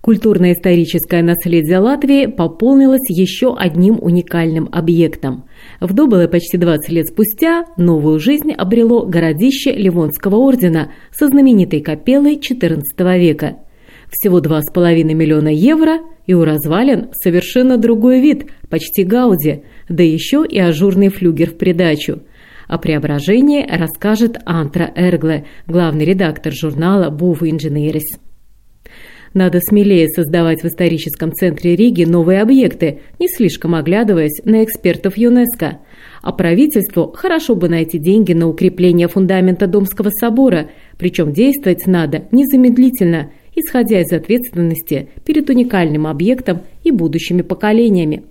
Культурно-историческое наследие Латвии пополнилось еще одним уникальным объектом. В Добыле почти 20 лет спустя новую жизнь обрело городище Ливонского ордена со знаменитой капеллой XIV века. Всего 2,5 миллиона евро, и у развалин совершенно другой вид, почти Гауди, да еще и ажурный флюгер в придачу. О преображении расскажет Антра Эргле, главный редактор журнала «Був Инженерис». Надо смелее создавать в историческом центре Риги новые объекты, не слишком оглядываясь на экспертов ЮНЕСКО. А правительству хорошо бы найти деньги на укрепление фундамента Домского собора, причем действовать надо незамедлительно, исходя из ответственности перед уникальным объектом и будущими поколениями.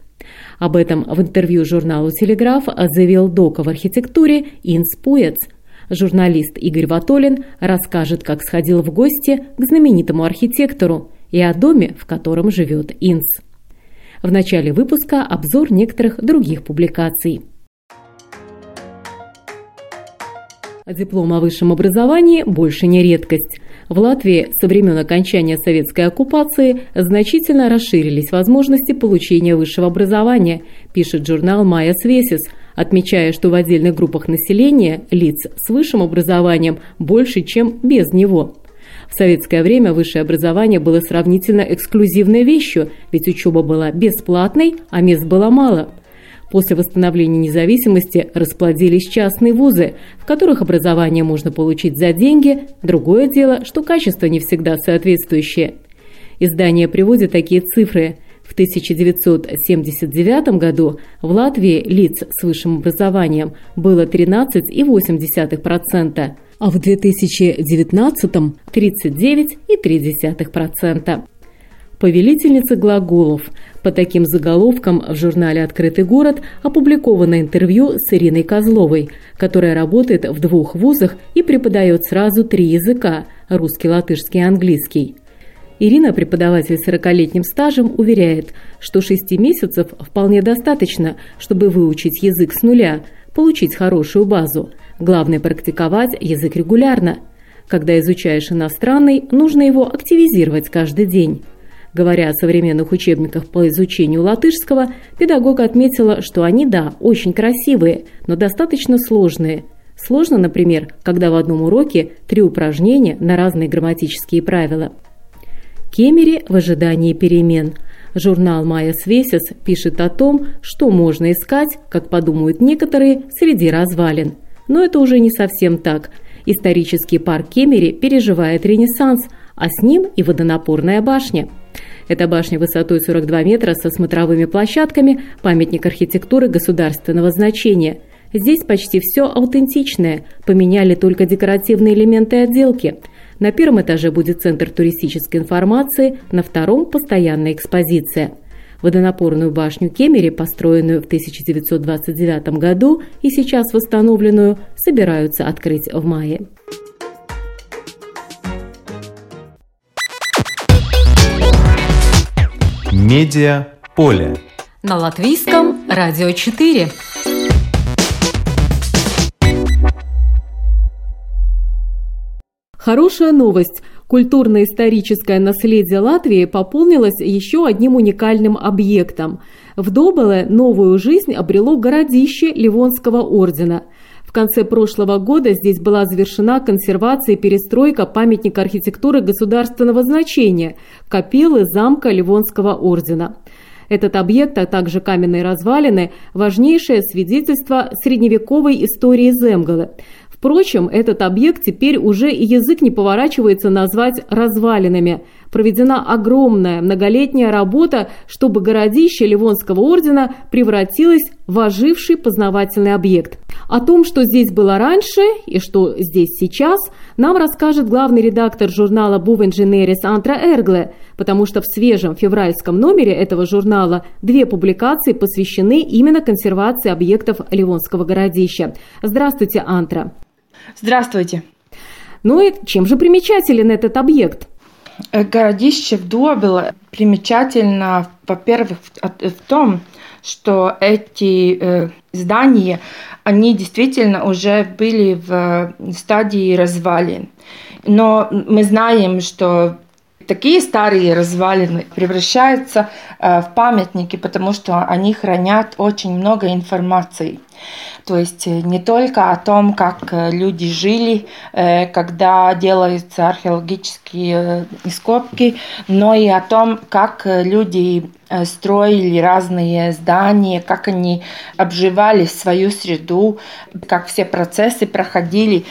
Об этом в интервью журналу «Телеграф» заявил дока в архитектуре Инс Пуэц – Журналист Игорь Ватолин расскажет, как сходил в гости к знаменитому архитектору и о доме, в котором живет Инс. В начале выпуска обзор некоторых других публикаций. Диплом о высшем образовании больше не редкость. В Латвии со времен окончания советской оккупации значительно расширились возможности получения высшего образования, пишет журнал «Майя Свесис», отмечая, что в отдельных группах населения лиц с высшим образованием больше, чем без него. В советское время высшее образование было сравнительно эксклюзивной вещью, ведь учеба была бесплатной, а мест было мало. После восстановления независимости расплодились частные вузы, в которых образование можно получить за деньги, другое дело, что качество не всегда соответствующее. Издание приводит такие цифры – 1979 году в Латвии лиц с высшим образованием было 13,8%, а в 2019 – 39,3%. Повелительница глаголов. По таким заголовкам в журнале «Открытый город» опубликовано интервью с Ириной Козловой, которая работает в двух вузах и преподает сразу три языка – русский, латышский и английский – Ирина, преподаватель с 40-летним стажем, уверяет, что 6 месяцев вполне достаточно, чтобы выучить язык с нуля, получить хорошую базу. Главное – практиковать язык регулярно. Когда изучаешь иностранный, нужно его активизировать каждый день. Говоря о современных учебниках по изучению латышского, педагог отметила, что они, да, очень красивые, но достаточно сложные. Сложно, например, когда в одном уроке три упражнения на разные грамматические правила – Кемере в ожидании перемен. Журнал «Майя Свесис» пишет о том, что можно искать, как подумают некоторые, среди развалин. Но это уже не совсем так. Исторический парк Кемери переживает ренессанс, а с ним и водонапорная башня. Эта башня высотой 42 метра со смотровыми площадками, памятник архитектуры государственного значения. Здесь почти все аутентичное, поменяли только декоративные элементы отделки – на первом этаже будет центр туристической информации, на втором – постоянная экспозиция. Водонапорную башню Кемери, построенную в 1929 году и сейчас восстановленную, собираются открыть в мае. Медиа поле. На латвийском радио 4. Хорошая новость. Культурно-историческое наследие Латвии пополнилось еще одним уникальным объектом. В Добеле новую жизнь обрело городище Ливонского ордена. В конце прошлого года здесь была завершена консервация и перестройка памятника архитектуры государственного значения – капеллы замка Ливонского ордена. Этот объект, а также каменные развалины – важнейшее свидетельство средневековой истории Земгалы. Впрочем, этот объект теперь уже и язык не поворачивается назвать развалинами. проведена огромная многолетняя работа, чтобы городище Ливонского ордена превратилось в оживший познавательный объект. О том, что здесь было раньше и что здесь сейчас, нам расскажет главный редактор журнала «Був Инженерис» Антра Эргле, потому что в свежем февральском номере этого журнала две публикации посвящены именно консервации объектов Ливонского городища. Здравствуйте, Антра. Здравствуйте. Ну и чем же примечателен этот объект? Э, городище в Дуобело примечательно, во-первых, в том, что эти э, здания, они действительно уже были в стадии развалин. Но мы знаем, что такие старые развалины превращаются э, в памятники, потому что они хранят очень много информации. То есть э, не только о том, как э, люди жили, э, когда делаются археологические ископки, но и о том, как люди строили разные здания, как они обживали свою среду, как все процессы проходили,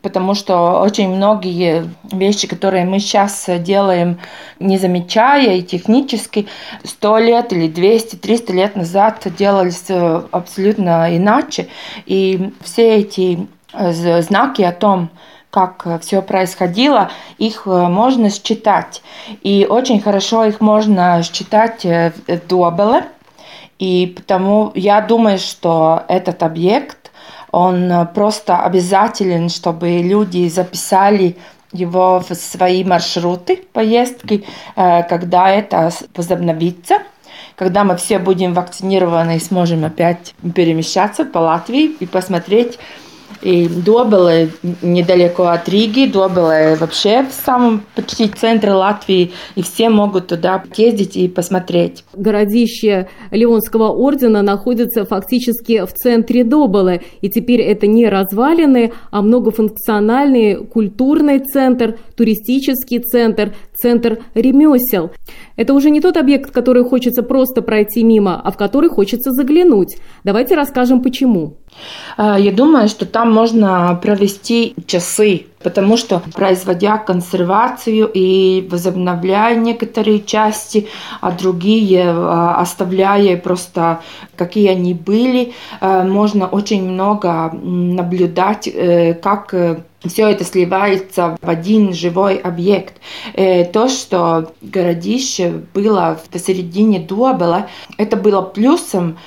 потому что очень многие вещи, которые мы сейчас делаем, не замечая и технически, сто лет или 200-300 лет назад делались абсолютно иначе. И все эти э, знаки о том, как все происходило, их э, можно считать. И очень хорошо их можно считать э, в Дуабеле. И потому я думаю, что этот объект, он просто обязателен, чтобы люди записали его в свои маршруты поездки, когда это возобновится – когда мы все будем вакцинированы и сможем опять перемещаться по Латвии и посмотреть и Добеле недалеко от Риги, Добеле вообще в самом почти центре Латвии, и все могут туда ездить и посмотреть. Городище Леонского ордена находится фактически в центре Добеле, и теперь это не развалины, а многофункциональный культурный центр, туристический центр, центр ремесел. Это уже не тот объект, который хочется просто пройти мимо, а в который хочется заглянуть. Давайте расскажем почему. А, я думаю, что там можно провести часы, потому что производя консервацию и возобновляя некоторые части, а другие а, оставляя просто какие они были, а, можно очень много наблюдать, э, как э, все это сливается в один живой объект. Э, то, что городище было посередине Дуабела, это было плюсом,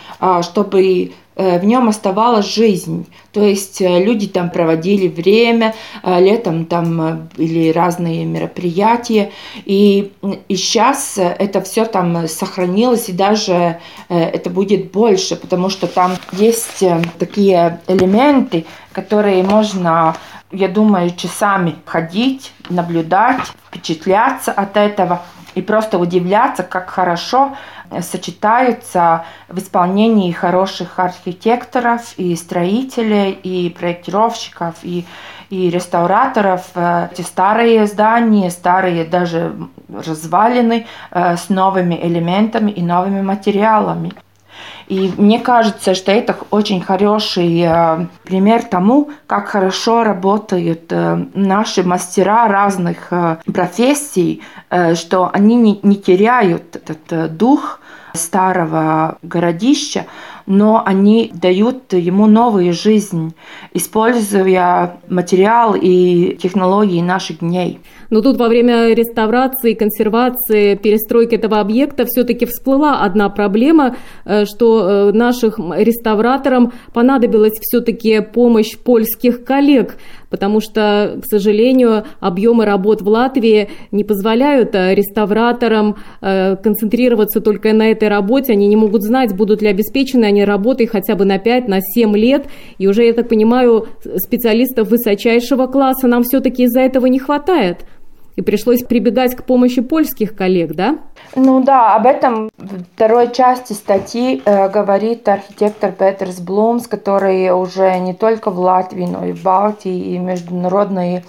чтобы Э, в нем оставалась жизнь. То есть э, люди там проводили время, летом там были разные мероприятия. И, и сейчас это все там сохранилось, и даже это будет больше, потому что там есть такие элементы, которые можно я думаю, часами ходить, наблюдать, впечатляться от этого и просто удивляться, как хорошо сочетаются в исполнении хороших архитекторов и строителей, и проектировщиков, и, и реставраторов. Э, эти старые здания, старые даже развалины э, с новыми элементами и новыми материалами. И мне кажется, что это очень хороший э, пример тому, как хорошо работают э, наши мастера разных э, профессий, что они не, теряют этот дух старого городища, но они дают ему новую жизнь, используя материал и технологии наших дней. Но тут во время реставрации, консервации, перестройки этого объекта все-таки всплыла одна проблема, э, что э, нашим реставраторам понадобилась все-таки помощь польских коллег, потому что, к сожалению, объемы работ в Латвии не позволяют э, реставраторам концентрироваться только на этой работе. Они не могут знать, будут ли обеспечены они работой хотя бы на 5, на 7 лет. И уже, я так понимаю, специалистов высочайшего класса нам все-таки из-за этого не хватает и пришлось прибегать к помощи польских коллег, да? Ну да, об этом в второй части статьи э, говорит архитектор Петерс Блумс, который уже не только в Латвии, но и в Балтии, и международный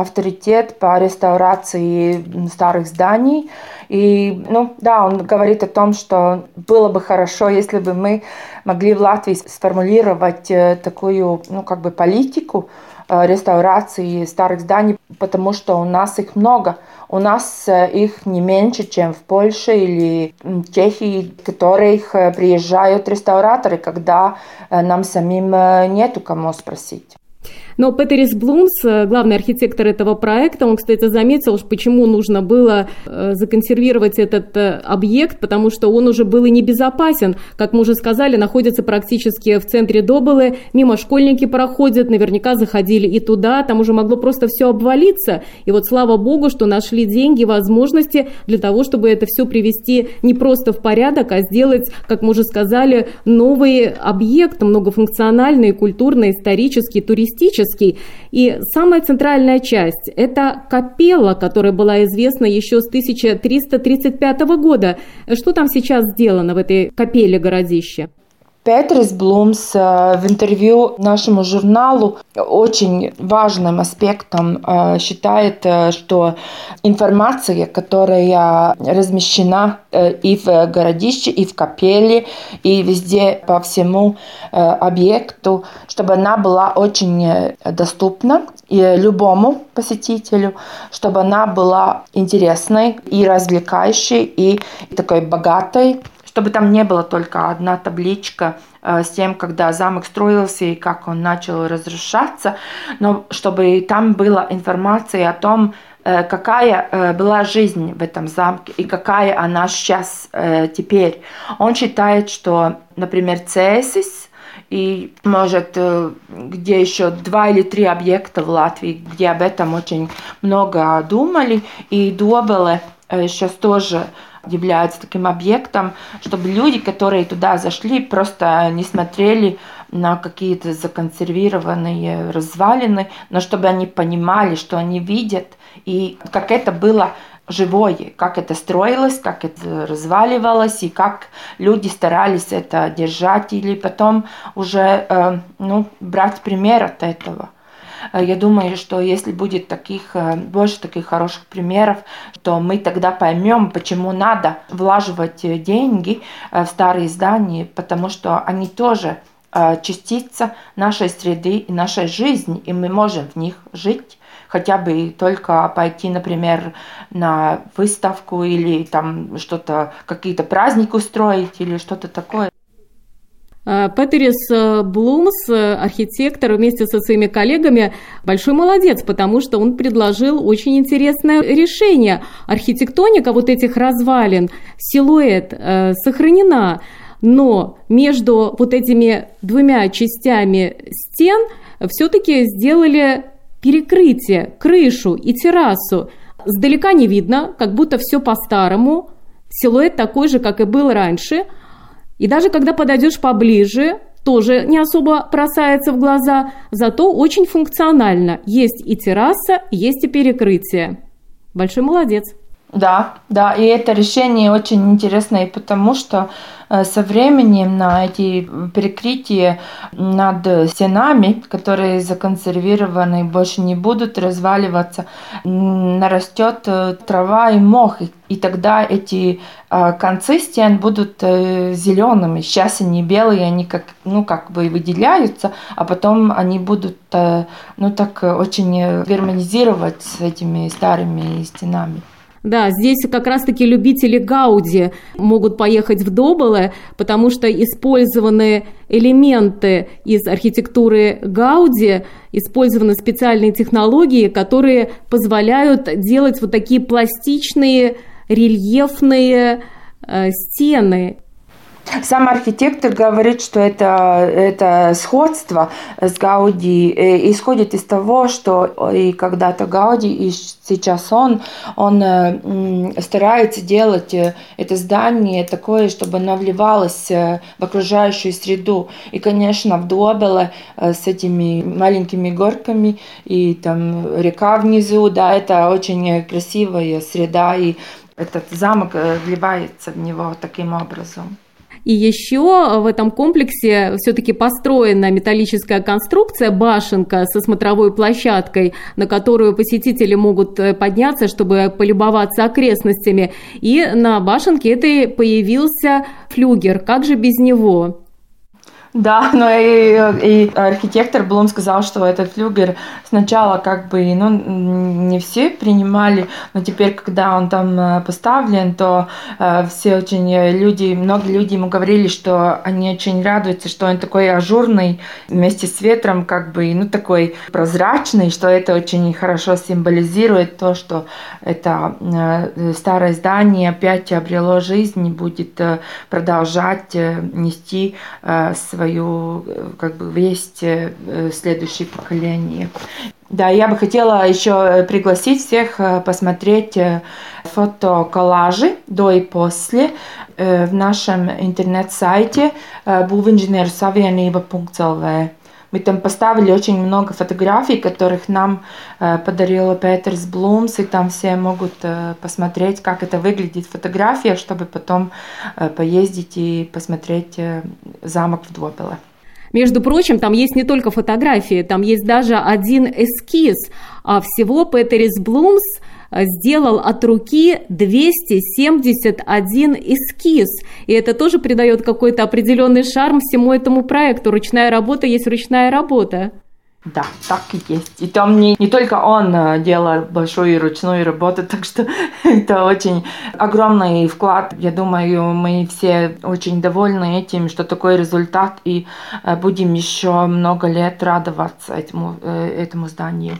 авторитет по реставрации старых зданий. И, ну, да, он говорит о том, что было бы хорошо, если бы мы могли в Латвии сформулировать э, такую, ну, как бы политику, реставрации старых зданий, потому что у нас их много. У нас их не меньше, чем в Польше или Чехии, которых приезжают реставраторы, когда нам самим нету кому спросить. Но Петерис Блумс, э, главный архитектор этого проекта, он, кстати, заметил, почему нужно было э, законсервировать этот э, объект, потому что он уже был и небезопасен. Как мы уже сказали, находится практически в центре Добылы, мимо школьники проходят, наверняка заходили и туда, там уже могло просто все обвалиться. И вот слава богу, что нашли деньги, возможности для того, чтобы это все привести не просто в порядок, а сделать, как мы уже сказали, новый объект, многофункциональный, культурно, исторический, туристический, Ивановский. И самая центральная часть – это капелла, которая была известна еще с 1335 года. Что там сейчас сделано в этой капелле городища? Петрис Блумс э, в интервью нашему журналу очень важным аспектом э, считает, э, что информация, которая размещена и в городище, и в капелле, и везде по всему объекту, чтобы она была очень доступна и любому посетителю, чтобы она была интересной и развлекающей, и такой богатой чтобы там не было только одна табличка э, с тем, когда замок строился и как он начал разрушаться, но чтобы там была информация о том, э, какая э, была жизнь в этом замке и какая она сейчас теперь. Он считает, что, например, Цесис и, может, где еще два или три объекта в Латвии, где об этом очень много думали, и Добеле сейчас тоже являются таким объектом, чтобы люди, которые туда зашли, просто не смотрели на какие-то законсервированные развалины, но чтобы они понимали, что они видят, и как это было живое, как это строилось, как это разваливалось, и как люди старались это держать, или потом уже э, ну, брать пример от этого. Э, я думаю, что если будет таких, э, больше таких хороших примеров, то мы тогда поймем, почему надо влаживать э, деньги в старые здания, потому что они тоже частица нашей среды и нашей жизни, и мы можем в них жить хотя бы только пойти, например, на выставку или там что-то, какие-то праздники устроить или что-то такое. Э, Петерис э, Блумс, э, архитектор, вместе со своими коллегами, большой молодец, потому что он предложил очень интересное решение. Архитектоника вот этих развалин, силуэт сохранена, но между вот этими двумя частями стен все-таки сделали перекрытие, крышу и террасу. Сдалека не видно, как будто все по-старому. Силуэт такой же, как и был раньше – и даже когда подойдешь поближе, тоже не особо бросается в глаза, зато очень функционально. Есть и терраса, есть и перекрытие. Большой молодец. Да, да, и это решение очень интересное, потому что со временем на эти перекрытия над стенами, которые законсервированы, больше не будут разваливаться, нарастет э, трава и мох, и тогда эти э, концы стен будут зелеными. Сейчас они белые, они как, ну, как бы выделяются, а потом они будут, ну, так очень гармонизировать с этими старыми стенами. Да, здесь как раз-таки любители Гауди могут поехать в Доболе, потому что использованы элементы из архитектуры Гауди, использованы специальные технологии, которые позволяют делать вот такие пластичные, рельефные э, стены сам архитектор говорит, что это, это сходство с Гауди э, исходит из того, что и когда-то Гауди, и сейчас он, он э, старается делать э, это здание такое, чтобы оно вливалось в окружающую среду. И, конечно, в Дуобеле с этими маленькими горками и там река внизу, да, это очень красивая среда, и этот замок вливается в него таким образом. И еще в этом комплексе все-таки построена металлическая конструкция, башенка со смотровой площадкой, на которую посетители могут э, подняться, чтобы полюбоваться окрестностями. И на башенке этой появился флюгер. Как же без него? Да, но и, и архитектор Блум сказал, что этот флюгер сначала как бы, ну, не все принимали, но теперь, когда он там э, поставлен, то э, все очень э, люди, много людей ему говорили, что они очень радуются, что он такой ажурный, вместе с ветром, как бы, ну, такой прозрачный, что это очень хорошо символизирует то, что это э, старое здание опять обрело жизнь и будет э, продолжать э, нести э, свою э, как бы весть э, следующее поколение. Да, я бы хотела еще пригласить всех посмотреть фотоколлажи до и после в нашем интернет-сайте būvinženierusavienība.lv. Мы там поставили очень много фотографий, которых нам э, подарила Петерс Блумс, и там все могут э, посмотреть, как это выглядит в фотографиях, чтобы потом э, поездить и посмотреть э, замок в Двопеле. Между прочим, там есть не только фотографии, там есть даже один эскиз, а всего Петерис Блумс сделал от руки 271 эскиз. И это тоже придает какой-то определенный шарм всему этому проекту. Ручная работа есть ручная работа. Да, так и есть. И там не, не только он э, делал большую ручную работу, так что это очень огромный вклад. Я думаю, мы все очень довольны этим, что такой результат, и э, будем еще много лет радоваться этому, этому зданию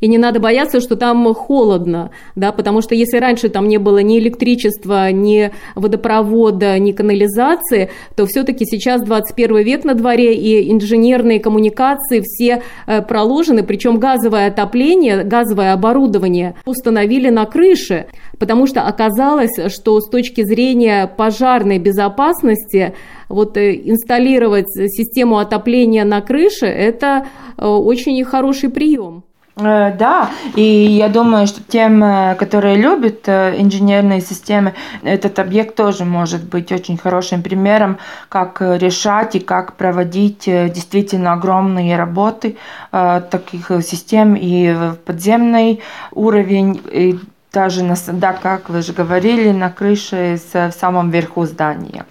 и не надо бояться, что там холодно, да, потому что если раньше там не было ни электричества, ни водопровода, ни канализации, то все-таки сейчас 21 век на дворе, и инженерные коммуникации все э, проложены, причем газовое отопление, газовое оборудование установили на крыше, потому что оказалось, что с точки зрения пожарной безопасности вот э, инсталлировать систему отопления на крыше – это э, очень хороший прием. Э, да, и я думаю, что тем, э, которые любят э, инженерные системы, этот объект тоже может быть очень хорошим примером, как решать и как проводить действительно огромные работы таких систем и в подземный уровень, и даже, на, да, как вы же говорили, на крыше в самом верху здания.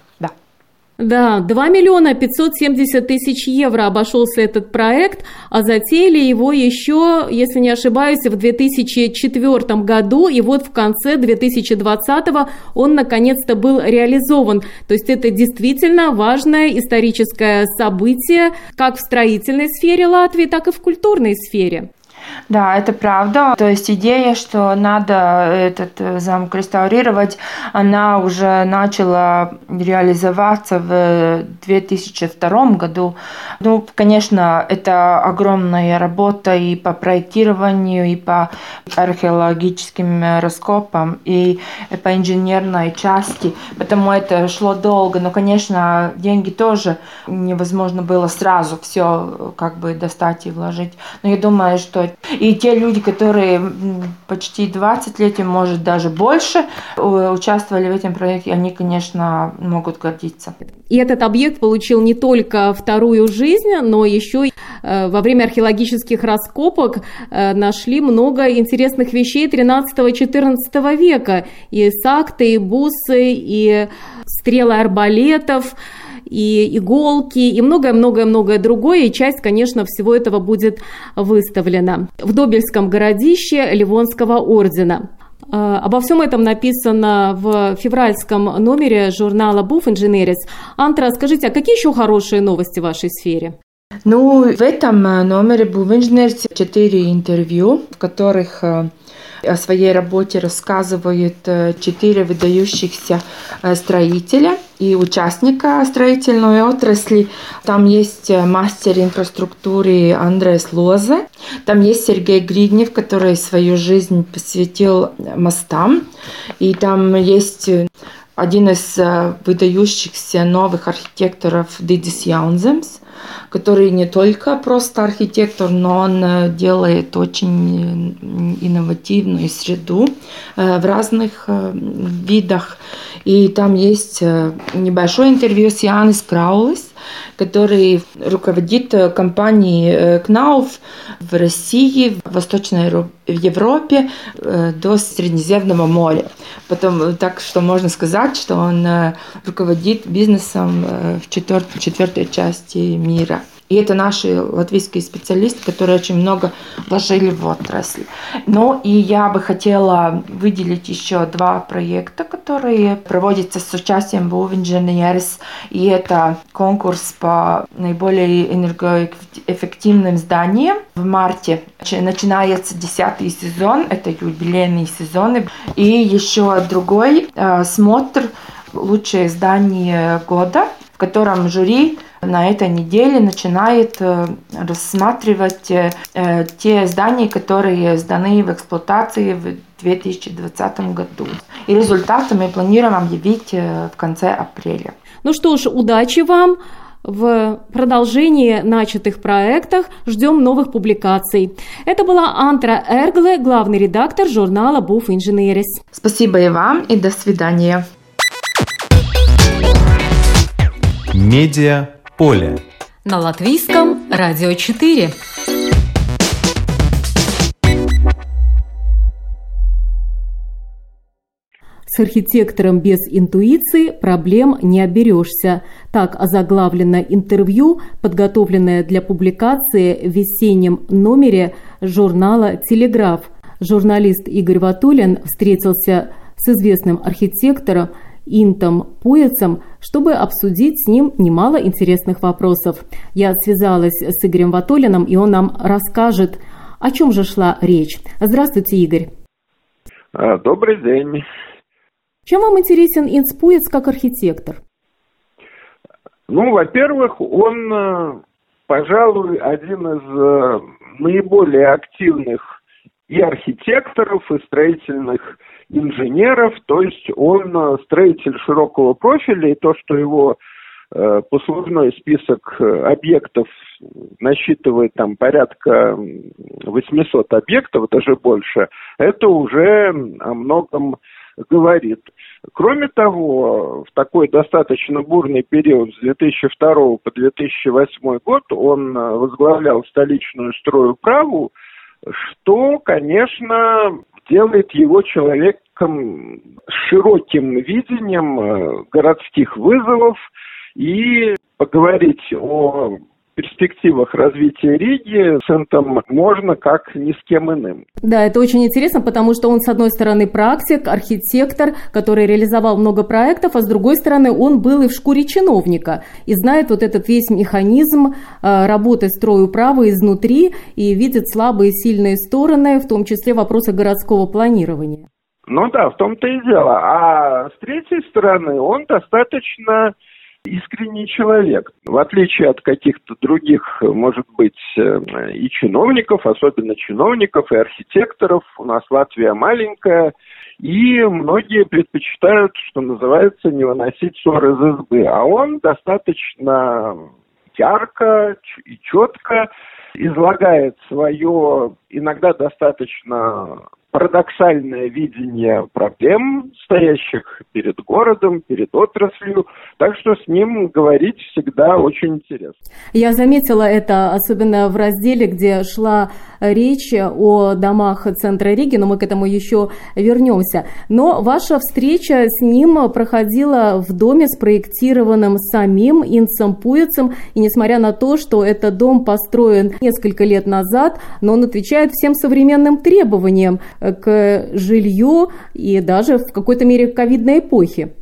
Да, 2 миллиона 570 тысяч евро обошелся этот проект, а затеяли его еще, если не ошибаюсь, в 2004 году, и вот в конце 2020 он наконец-то был реализован. То есть это действительно важное историческое событие как в строительной сфере Латвии, так и в культурной сфере. Да, это правда. То есть идея, что надо этот э, замок реставрировать, она уже начала реализоваться в 2002 году. Ну, конечно, это огромная работа и по проектированию, и по археологическим раскопам, и по инженерной части. Потому это шло долго. Но, конечно, деньги тоже невозможно было сразу все как бы достать и вложить. Но я думаю, что и те люди, которые почти 20 лет, может даже больше, участвовали в этом проекте, они, конечно, могут гордиться. И этот объект получил не только вторую жизнь, но еще э, во время археологических раскопок э, нашли много интересных вещей 13-14 века. И сакты, и бусы, и стрелы арбалетов – и иголки, и многое-многое-многое другое. И часть, конечно, всего этого будет выставлена в Добельском городище Ливонского ордена. А, обо всем этом написано в февральском номере журнала Буф Engineers. Антра, скажите, а какие еще хорошие новости в вашей сфере? Ну, в этом э, номере Буф Engineers четыре интервью, в которых э, о своей работе рассказывают э, четыре выдающихся э, строителя и участника строительной отрасли. Там есть э, мастер инфраструктуры Андрес Лозе, там есть Сергей Гриднев, который свою жизнь посвятил мостам, и там есть один из выдающихся новых архитекторов Дидис Яунземс, который не только просто архитектор, но он э, делает очень инновативную среду э, в разных э, видах. И там есть небольшое интервью с Янис Краулис, который руководит компанией Кнауф в России, в Восточной Европе до Средиземного моря. Потом, так что можно сказать, что он руководит бизнесом в четвертой, четвертой части мира. И это наши латвийские специалисты, которые очень много вложили в отрасль. Ну и я бы хотела выделить еще два проекта, которые проводятся с участием Бувинженерс. И это конкурс по наиболее энергоэффективным зданиям. В марте начинается десятый сезон, это юбилейные сезоны. И еще другой э, смотр «Лучшее здание года», в котором жюри на этой неделе начинает э, рассматривать э, те здания, которые сданы в эксплуатации в 2020 году. И результаты мы планируем объявить э, в конце апреля. Ну что ж, удачи вам! В продолжении начатых проектах ждем новых публикаций. Это была Антра Эргле, главный редактор журнала Буф Инженерис. Спасибо и вам, и до свидания. Медиа поле. На латвийском радио 4. С архитектором без интуиции проблем не оберешься. Так озаглавлено интервью, подготовленное для публикации в весеннем номере журнала «Телеграф». Журналист Игорь Ватулин встретился с известным архитектором Интом Пуэцем, чтобы обсудить с ним немало интересных вопросов. Я связалась с Игорем Ватолиным, и он нам расскажет, о чем же шла речь. Здравствуйте, Игорь. А, добрый день. Чем вам интересен Инц Пуэц как архитектор? Ну, во-первых, он, э, пожалуй, один из э, наиболее активных и архитекторов, и строительных инженеров, то есть он э, строитель широкого профиля, и то, что его э, послужной список э, объектов насчитывает там порядка 800 объектов, даже больше, это уже о многом говорит. Кроме того, в такой достаточно бурный период с 2002 по 2008 год он возглавлял столичную стройуправу, что, конечно, делает его человеком с широким видением э, городских вызовов и поговорить о перспективах развития Риги с Энтом можно как ни с кем иным. Да, это очень интересно, потому что он, с одной стороны, практик, архитектор, который реализовал много проектов, а с другой стороны, он был и в шкуре чиновника и знает вот этот весь механизм э, работы стройуправы изнутри и видит слабые и сильные стороны, в том числе вопросы городского планирования. Ну да, в том-то и дело. А с третьей стороны, он достаточно искренний человек. В отличие от каких-то других, может быть, э, и чиновников, особенно чиновников и архитекторов, у нас Латвия маленькая, и многие предпочитают, что называется, не выносить ссор из избы. А он достаточно ярко и четко излагает свое иногда достаточно парадоксальное видение проблем, стоящих перед городом, перед отраслью. Так что с ним говорить всегда очень интересно. Я заметила это, особенно в разделе, где шла речь о домах центра Риги, но мы к этому еще вернемся. Но ваша встреча с ним проходила в доме, спроектированном самим Инцем Пуицем, и несмотря на то, что этот дом построен несколько лет назад, но он отвечает всем современным требованиям к жилью и даже в какой-то мере ковидной эпохе.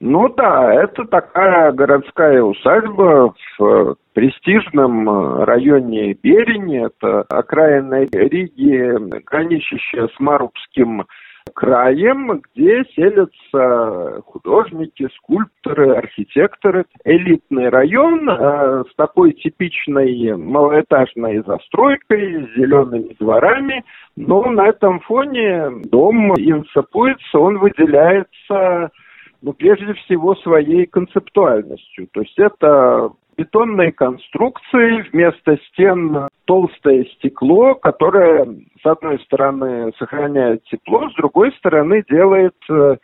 Ну да, это такая городская усадьба в престижном районе Берени. Это окраина Риги, граничащая с Марубским краем, где селятся художники, скульпторы, архитекторы. Элитный район э, с такой типичной малоэтажной застройкой, с зелеными дворами, но на этом фоне дом Инсапуиц, он выделяется ну, прежде всего своей концептуальностью. То есть это бетонные конструкции, вместо стен толстое стекло, которое, с одной стороны, сохраняет тепло, с другой стороны, делает э,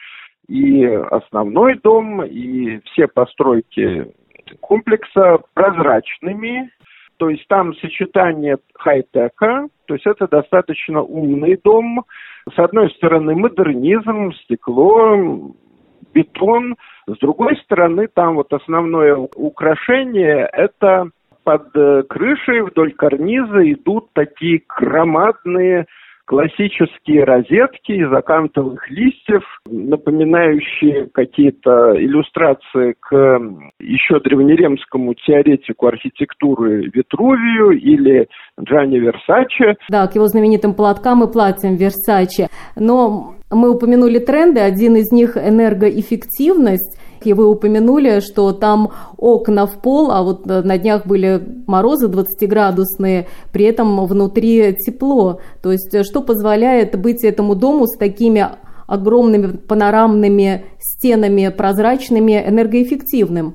и основной дом, и все постройки комплекса прозрачными, то есть там сочетание хай-тека, то есть это достаточно умный дом. С одной стороны модернизм, стекло, бетон, с другой стороны там вот основное украшение – это под э, крышей вдоль карниза идут такие громадные классические розетки из акантовых листьев, напоминающие какие-то иллюстрации к еще древнеремскому теоретику архитектуры Витрувию или Джанни Версаче. Да, к его знаменитым платкам и платьям Версаче. Но мы упомянули тренды, один из них энергоэффективность. И вы упомянули, что там окна в пол, а вот на днях были морозы 20-градусные, при этом внутри тепло. То есть что позволяет быть этому дому с такими огромными панорамными стенами прозрачными энергоэффективным?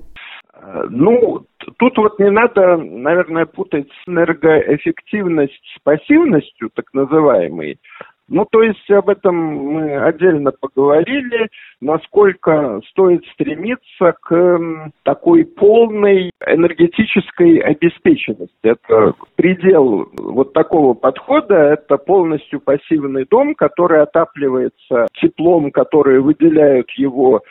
Ну, тут вот не надо, наверное, путать энергоэффективность с пассивностью, так называемой. Ну, то есть об этом мы отдельно поговорили, насколько стоит стремиться к такой полной энергетической обеспеченности. Это предел вот такого подхода, это полностью пассивный дом, который отапливается теплом, которые выделяют его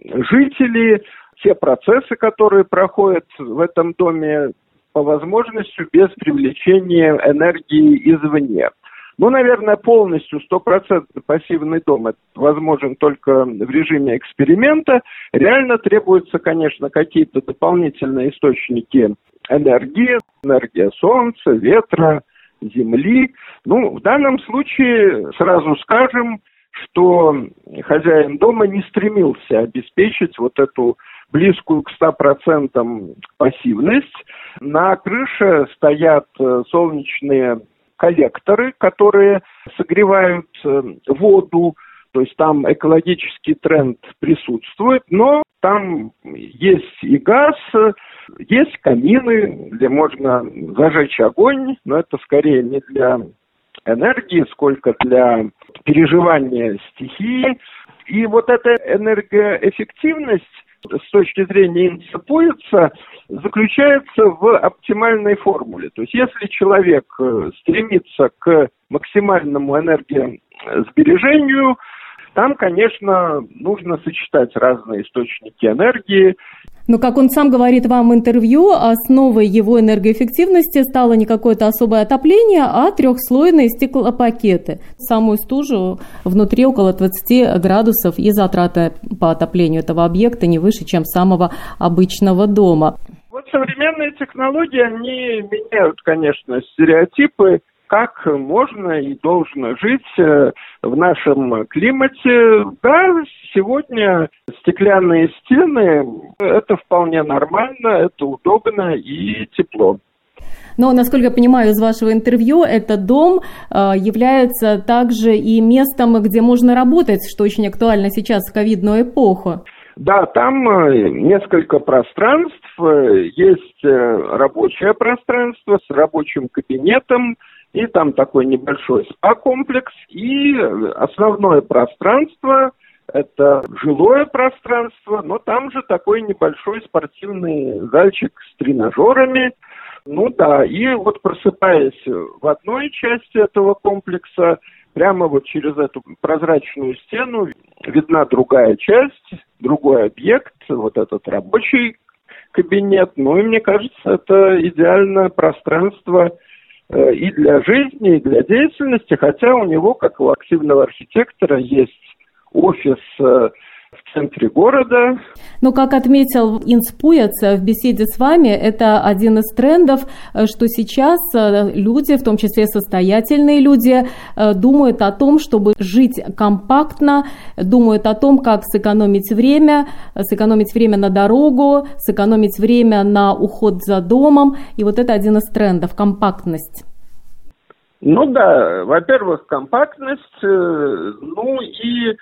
жители, те процессы, которые проходят в этом доме по возможности без привлечения энергии извне. Ну, наверное, полностью стопроцентно пассивный дом это возможен только в режиме эксперимента. Реально требуются, конечно, какие-то дополнительные источники энергии, энергия солнца, ветра, земли. Ну, в данном случае сразу скажем, что хозяин дома не стремился обеспечить вот эту близкую к 100% пассивность. На крыше стоят э, солнечные коллекторы, которые согревают э, воду, то есть там экологический тренд присутствует, но там есть и газ, есть камины, где можно зажечь огонь, но это скорее не для энергии, сколько для переживания стихии. И вот эта энергоэффективность с точки зрения инцепуется, заключается в оптимальной формуле. То есть если человек э, стремится к максимальному энергосбережению, там, конечно, нужно сочетать разные источники энергии. Но, как он сам говорит вам в интервью, основой его энергоэффективности стало не какое-то особое отопление, а трехслойные стеклопакеты. Самую стужу внутри около 20 градусов и затраты по отоплению этого объекта не выше, чем самого обычного дома. Вот современные технологии, они меняют, конечно, стереотипы как можно и должно жить э, в нашем климате. Да, сегодня стеклянные стены – это вполне нормально, это удобно и тепло. Но, насколько я понимаю из вашего интервью, этот дом э, является также и местом, где можно работать, что очень актуально сейчас в ковидную эпоху. Да, там э, несколько пространств. Есть рабочее пространство с рабочим кабинетом, и там такой небольшой спа-комплекс, и основное пространство – это жилое пространство, но там же такой небольшой спортивный зальчик с тренажерами. Ну да, и вот просыпаясь в одной части этого комплекса, прямо вот через эту прозрачную стену видна другая часть, другой объект, вот этот рабочий кабинет. Ну и мне кажется, это идеальное пространство – и для жизни, и для деятельности, хотя у него, как у активного архитектора, есть офис э, в центре города. Но, как отметил Инспуец в беседе с вами, это один из трендов, э, что сейчас люди, в том числе состоятельные люди, думают о том, чтобы жить компактно, думают о том, как сэкономить время, сэкономить время на дорогу, сэкономить время на уход за домом. И вот это один из трендов – компактность. Ну да, во-первых, компактность, э, ну и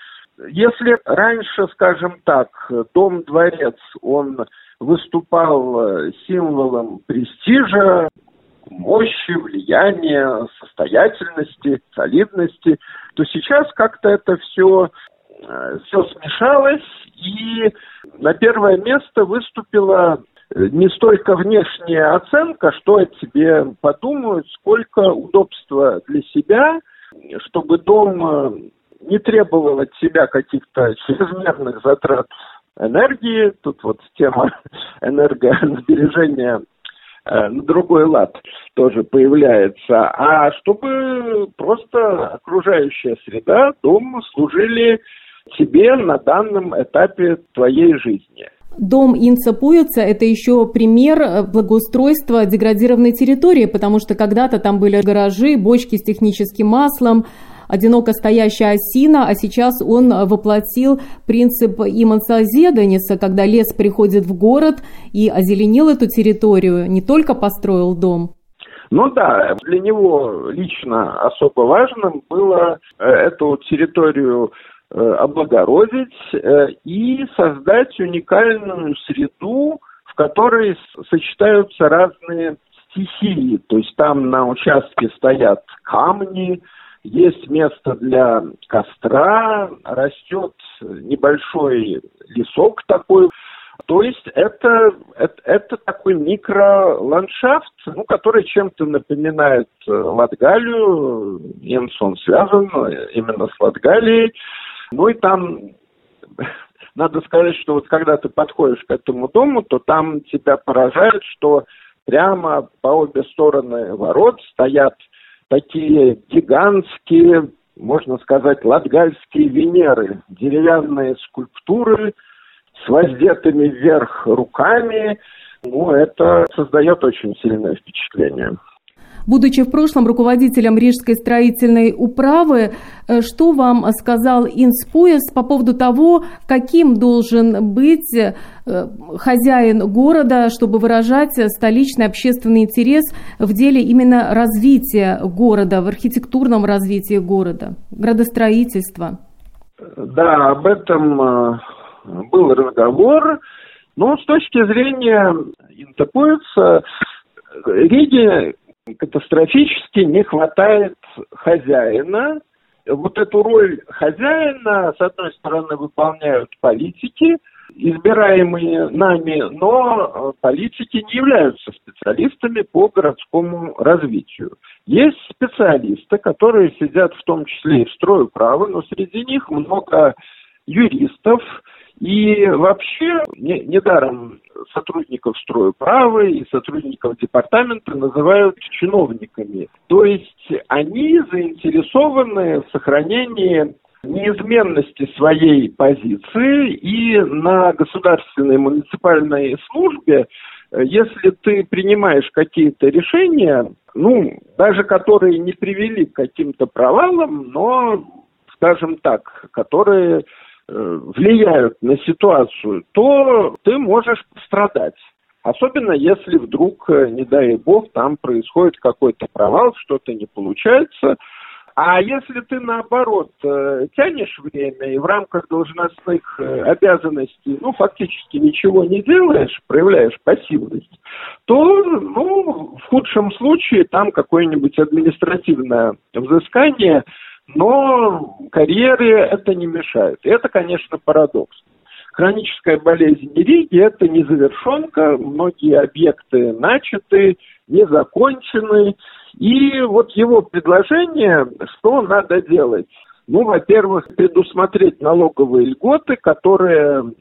если раньше, скажем так, дом-дворец, он выступал э, символом престижа, мощи, влияния, состоятельности, солидности, то сейчас как-то это все все смешалось, и на первое место выступила не столько внешняя оценка, что о тебе подумают, сколько удобства для себя, чтобы дом не требовал от себя каких-то чрезмерных затрат энергии. Тут вот тема энергосбережения э, на другой лад тоже появляется, а чтобы просто окружающая среда, дом служили тебе на данном этапе твоей жизни. Дом Инца Пуица – это еще пример благоустройства деградированной территории, потому что когда-то там были гаражи, бочки с техническим маслом, одиноко стоящая осина, а сейчас он воплотил принцип имансазедениса, когда лес приходит в город и озеленил эту территорию, не только построил дом. Ну да, для него лично особо важным было э, эту территорию э, облагородить э, и создать уникальную среду, в которой сочетаются разные стихии. То есть там на участке стоят камни, есть место для костра, растет небольшой лесок такой. То есть это, это, это такой микроландшафт, ну, который чем-то напоминает э, Латгалию. Инсон связан именно с Латгалией. Ну и там надо сказать, что вот когда ты подходишь к этому дому, то там тебя поражает, что прямо по обе стороны ворот стоят такие гигантские, можно сказать, латгальские Венеры, деревянные скульптуры с воздетыми вверх руками. Ну, это создает очень сильное впечатление. Будучи в прошлом руководителем Рижской строительной управы, э, что вам сказал Инспуэс по поводу того, каким должен быть э, хозяин города, чтобы выражать столичный общественный интерес в деле именно развития города, в архитектурном развитии города, градостроительства? Да, об этом э, был разговор. Но с точки зрения Интопоица, Риге катастрофически не хватает хозяина. Вот эту роль хозяина, с одной стороны, выполняют политики, избираемые нами, но политики не являются специалистами по городскому развитию. Есть специалисты, которые сидят в том числе и в строю права, но среди них много юристов, и вообще, не, недаром сотрудников стройправа и сотрудников департамента называют чиновниками. То есть они заинтересованы в сохранении неизменности своей позиции и на государственной муниципальной службе, если ты принимаешь какие-то решения, ну, даже которые не привели к каким-то провалам, но, скажем так, которые Э, влияют на ситуацию, то ты можешь пострадать. Особенно если вдруг, э, не дай бог, там происходит какой-то провал, что-то не получается. А если ты, наоборот, э, тянешь время и в рамках должностных обязанностей, ну, фактически ничего не делаешь, проявляешь пассивность, то, ну, в худшем случае там какое-нибудь административное взыскание – но карьере это не мешает. И это, конечно, парадокс. Хроническая болезнь Риги – это незавершенка, многие объекты начаты, не закончены. И вот его предложение, что надо делать? Ну, во-первых, предусмотреть налоговые льготы, которые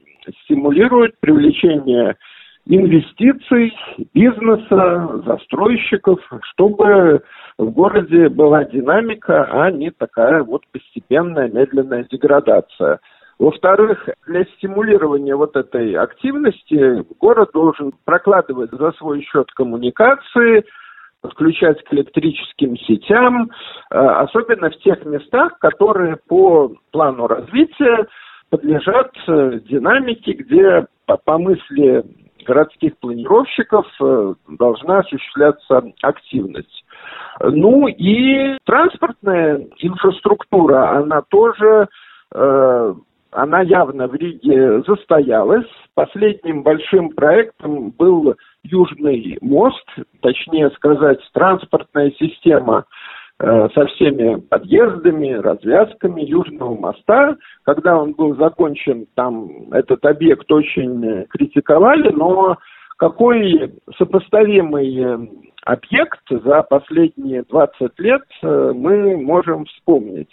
стимулируют привлечение инвестиций, бизнеса, застройщиков, чтобы в городе была динамика, а не такая вот постепенная медленная деградация. Во-вторых, для стимулирования вот этой активности город должен прокладывать за свой счет коммуникации, подключать к электрическим сетям, э, особенно в тех местах, которые по плану развития подлежат э, динамике, где по мысли городских планировщиков э, должна осуществляться активность. Ну и транспортная инфраструктура, она тоже, э, она явно в Риге застоялась. Последним большим проектом был Южный мост, точнее сказать, транспортная система со всеми подъездами, развязками Южного моста. Когда он был закончен, там этот объект очень критиковали, но какой сопоставимый объект за последние 20 лет мы можем вспомнить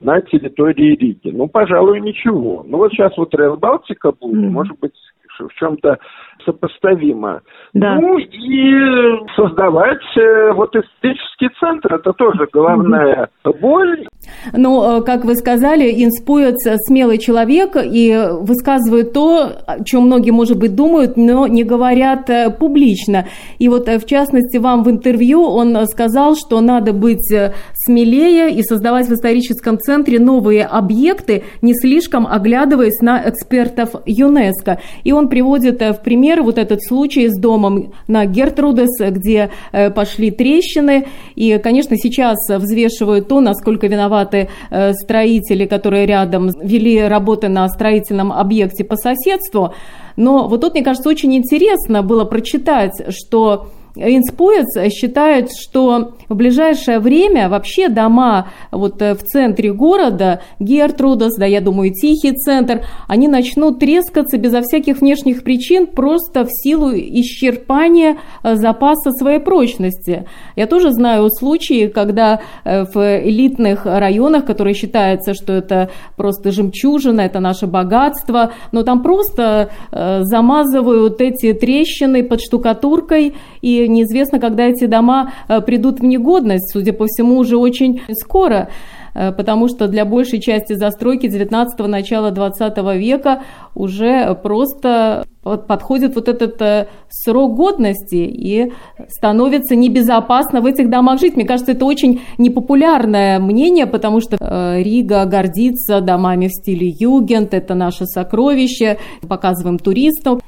на территории Риги? Ну, пожалуй, ничего. Ну, вот сейчас вот Рейл Балтика будет, mm-hmm. может быть, в чем-то сопоставимо. Да. Ну и создавать э, вот эстетический центр, это тоже головная mm-hmm. боль. Ну, э, как вы сказали, Инспуец смелый человек и высказывает то, о чем многие, может быть, думают, но не говорят э, публично. И вот, в частности, вам в интервью он сказал, что надо быть смелее и создавать в историческом центре новые объекты, не слишком оглядываясь на экспертов ЮНЕСКо. И он приводит в пример вот этот случай с домом на Гертрудес, где э, пошли трещины. И, конечно, сейчас взвешивают то, насколько виноваты э, строители, которые рядом вели работы на строительном объекте по соседству. Но вот тут, мне кажется, очень интересно было прочитать, что Инспоец считает, что в ближайшее время вообще дома вот э, в центре города, Гертрудас, да, я думаю, Тихий центр, они начнут трескаться безо всяких внешних причин просто в силу исчерпания э, запаса своей прочности. Я тоже знаю случаи, когда э, в элитных районах, которые считается, что это просто жемчужина, это наше богатство, но там просто замазывают эти трещины под штукатуркой и неизвестно, когда эти дома э, придут в негодность, судя по всему, уже очень скоро э, потому что для большей части застройки 19-го, начала 20 века уже просто подходит вот этот э, срок годности и становится небезопасно в этих домах жить. Мне кажется, это очень непопулярное мнение, потому что Рига гордится домами в стиле югент, это наше сокровище, показываем туристам.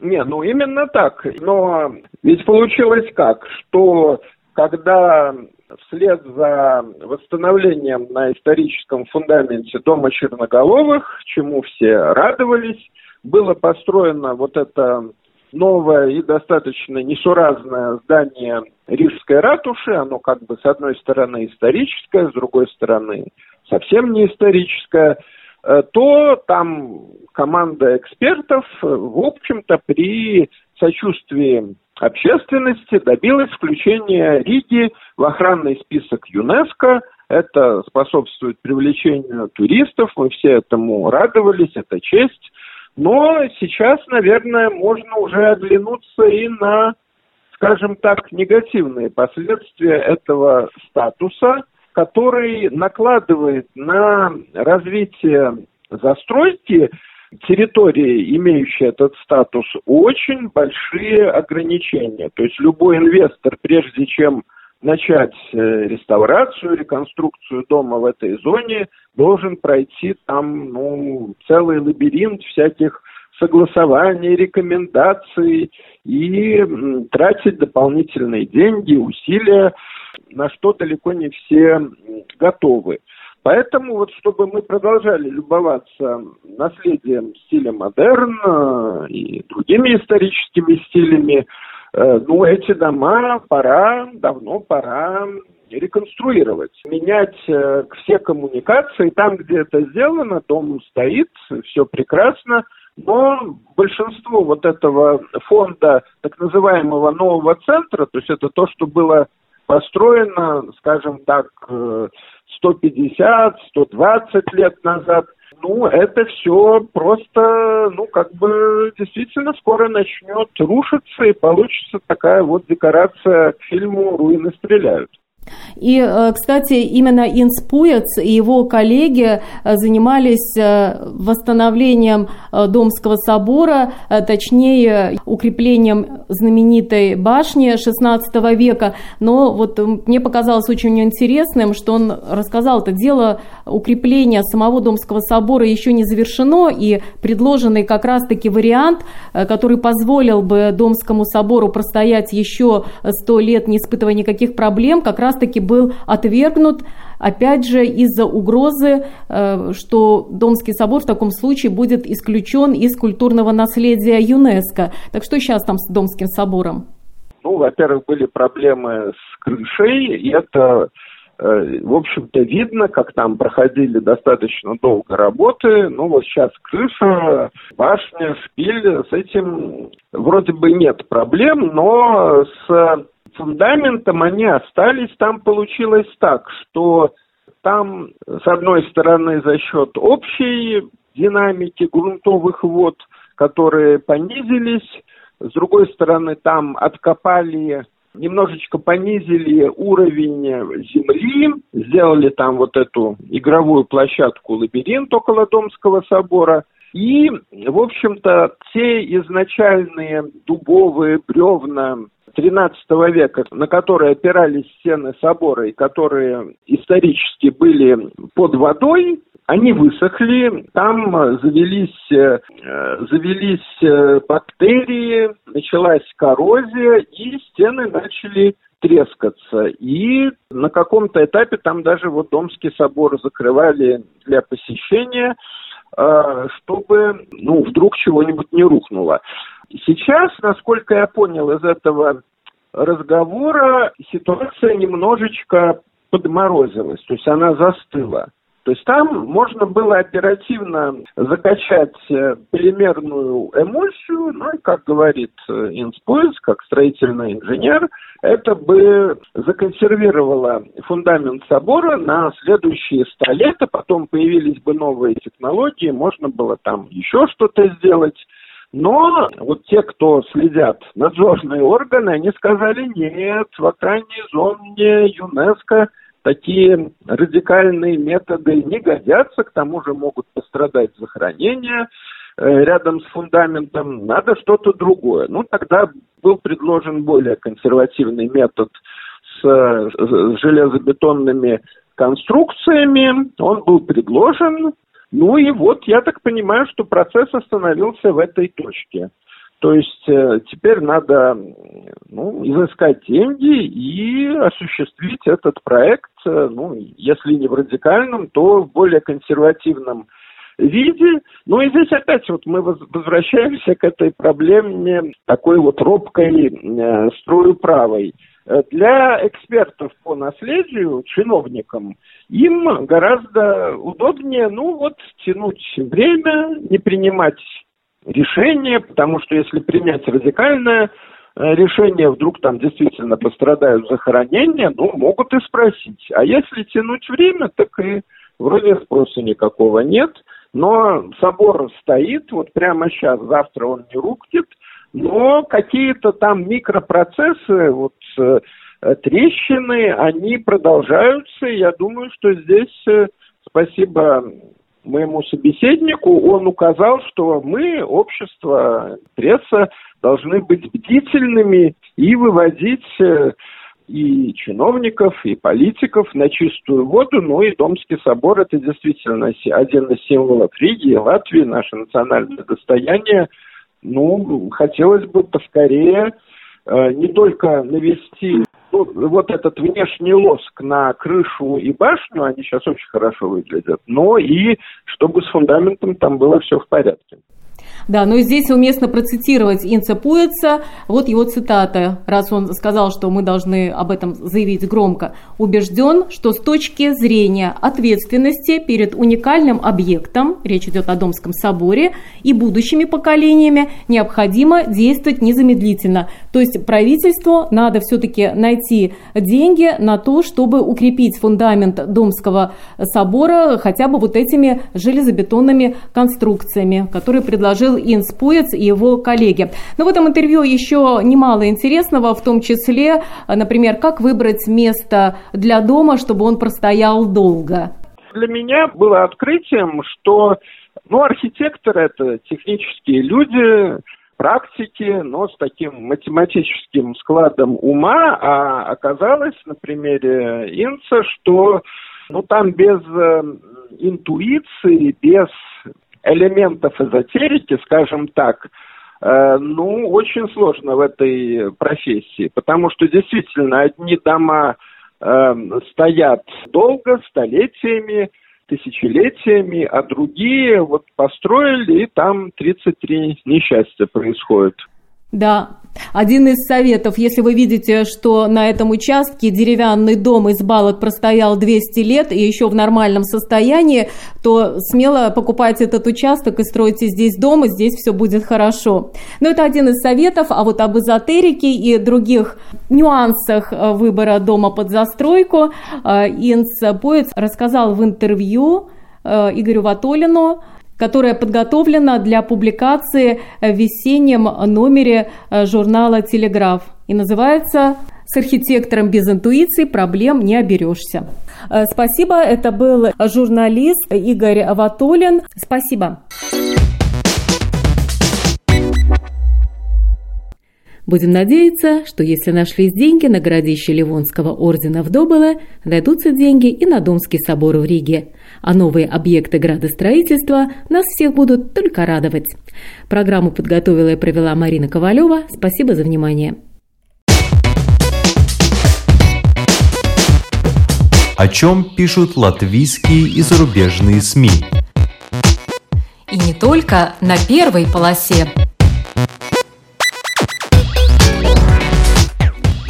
Не, ну именно так. Но ведь получилось как, что когда вслед за восстановлением на историческом фундаменте дома Черноголовых, чему все радовались, было построено вот это новое и достаточно несуразное здание Рижской ратуши. Оно как бы с одной стороны историческое, с другой стороны совсем не историческое. Э, то там команда экспертов, э, в общем-то, при сочувствии общественности добилась включения Риги в охранный список ЮНЕСКО. Это способствует привлечению туристов, мы все этому радовались, это честь. Но сейчас, наверное, можно уже оглянуться и на, скажем так, негативные последствия этого статуса – который накладывает на развитие застройки территории, имеющей этот статус, очень большие ограничения. То есть любой инвестор, прежде чем начать э, реставрацию, реконструкцию дома в этой зоне, должен пройти там ну, целый лабиринт всяких согласований, рекомендаций и тратить дополнительные деньги, усилия на что далеко не все готовы. Поэтому вот чтобы мы продолжали любоваться наследием стиля модерн э, и другими историческими стилями, э, ну, эти дома пора, давно пора реконструировать, менять э, все коммуникации. Там, где это сделано, дом стоит, все прекрасно, но большинство вот этого фонда так называемого нового центра, то есть это то, что было построена, скажем так, 150-120 э, лет назад. Ну, это все просто, ну, как бы действительно скоро начнет рушиться и получится такая вот декорация к фильму «Руины стреляют». И, э, кстати, именно Инспуец и его коллеги э, занимались э, восстановлением Домского собора, точнее, укреплением знаменитой башни XVI века. Но вот мне показалось очень интересным, что он рассказал, это дело укрепления самого Домского собора еще не завершено, и предложенный как раз-таки вариант, который позволил бы Домскому собору простоять еще сто лет, не испытывая никаких проблем, как раз раз-таки был отвергнут, опять же, из-за угрозы, э, что Домский собор в таком случае будет исключен из культурного наследия ЮНЕСКо. Так что сейчас там с Домским собором? ну, во-первых, были проблемы с крышей, и это Э, в общем-то, видно, как там проходили достаточно долго работы. Ну, вот сейчас крыша, башня, шпиль, с этим вроде бы нет проблем, но с фундаментом они остались. Там получилось так, что там, с одной стороны, за счет общей динамики грунтовых вод, которые понизились, с другой стороны, там откопали немножечко понизили уровень земли, сделали там вот эту игровую площадку «Лабиринт» около Домского собора. И, в общем-то, те изначальные дубовые бревна XIII века, на которые опирались стены собора и которые исторически были под водой, они высохли, там завелись, э, завелись э, бактерии, началась коррозия, и стены начали трескаться. И на каком-то этапе там даже вот Домский собор закрывали для посещения, э, чтобы, ну, вдруг чего-нибудь не рухнуло. Сейчас, насколько я понял из этого разговора, ситуация немножечко подморозилась, то есть она застыла. То есть там можно было оперативно закачать э, полимерную эмульсию, ну и, как говорит э, Инспульс, как строительный инженер, это бы законсервировало фундамент собора на следующие сто лет, а потом появились бы новые технологии, можно было там еще что-то сделать. Но вот те, кто следят, надзорные органы, они сказали, нет, в охране зоне ЮНЕСКО такие радикальные методы не годятся, к тому же могут пострадать захоронения э, рядом с фундаментом, надо что-то другое. Ну, тогда был предложен более консервативный метод с, с железобетонными конструкциями, он был предложен, ну и вот я так понимаю, что процесс остановился в этой точке. То есть э, теперь надо ну, изыскать деньги и осуществить этот проект, э, ну, если не в радикальном, то в более консервативном виде. Ну и здесь опять вот мы возвращаемся к этой проблеме такой вот робкой э, строю правой. Э, для экспертов по наследию, чиновникам, им гораздо удобнее, ну вот, тянуть время, не принимать решение, потому что если принять радикальное э, решение, вдруг там действительно пострадают захоронения, ну, могут и спросить. А если тянуть время, так и вроде спроса никакого нет. Но собор стоит, вот прямо сейчас, завтра он не рухнет, но какие-то там микропроцессы, вот э, трещины, они продолжаются. Я думаю, что здесь э, спасибо моему собеседнику, он указал, что мы, общество, пресса, должны быть бдительными и выводить э, и чиновников, и политиков на чистую воду. Ну и Домский собор – это действительно один из символов Риги и Латвии, наше национальное достояние. Ну, хотелось бы поскорее э, не только навести ну, вот этот внешний лоск на крышу и башню, они сейчас очень хорошо выглядят, но и чтобы с фундаментом там было все в порядке. Да, но здесь уместно процитировать Инца Пуэца, вот его цитата, раз он сказал, что мы должны об этом заявить громко. «Убежден, что с точки зрения ответственности перед уникальным объектом, речь идет о Домском соборе, и будущими поколениями, необходимо действовать незамедлительно. То есть правительству надо все-таки найти деньги на то, чтобы укрепить фундамент Домского собора хотя бы вот этими железобетонными конструкциями, которые предложил Инс Пуец и его коллеги. Но в этом интервью еще немало интересного, в том числе, например, как выбрать место для дома, чтобы он простоял долго. Для меня было открытием, что ну, архитекторы – это технические люди, практики, но с таким математическим складом ума, а оказалось на примере Инца, что ну, там без э, интуиции, без элементов эзотерики, скажем так, э, ну, очень сложно в этой профессии, потому что действительно одни дома э, стоят долго, столетиями, тысячелетиями, а другие вот построили, и там 33 несчастья происходят. Да, один из советов, если вы видите, что на этом участке деревянный дом из балок простоял 200 лет и еще в нормальном состоянии, то смело покупайте этот участок и стройте здесь дом, и здесь все будет хорошо. Но это один из советов, а вот об эзотерике и других нюансах э, выбора дома под застройку э, Инс Поец рассказал в интервью э, Игорю Ватолину которая подготовлена для публикации в весеннем номере э, журнала «Телеграф» и называется «С архитектором без интуиции проблем не оберешься». Э, спасибо, это был журналист Игорь Ватолин. Спасибо. Будем надеяться, что если нашлись деньги на городище Ливонского ордена в Добыле, найдутся деньги и на Домский собор в Риге. А новые объекты градостроительства нас всех будут только радовать. Программу подготовила и провела Марина Ковалева. Спасибо за внимание. О чем пишут латвийские и зарубежные СМИ? И не только на первой полосе.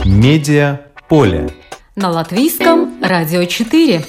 Медиа поле. На латвийском радио 4.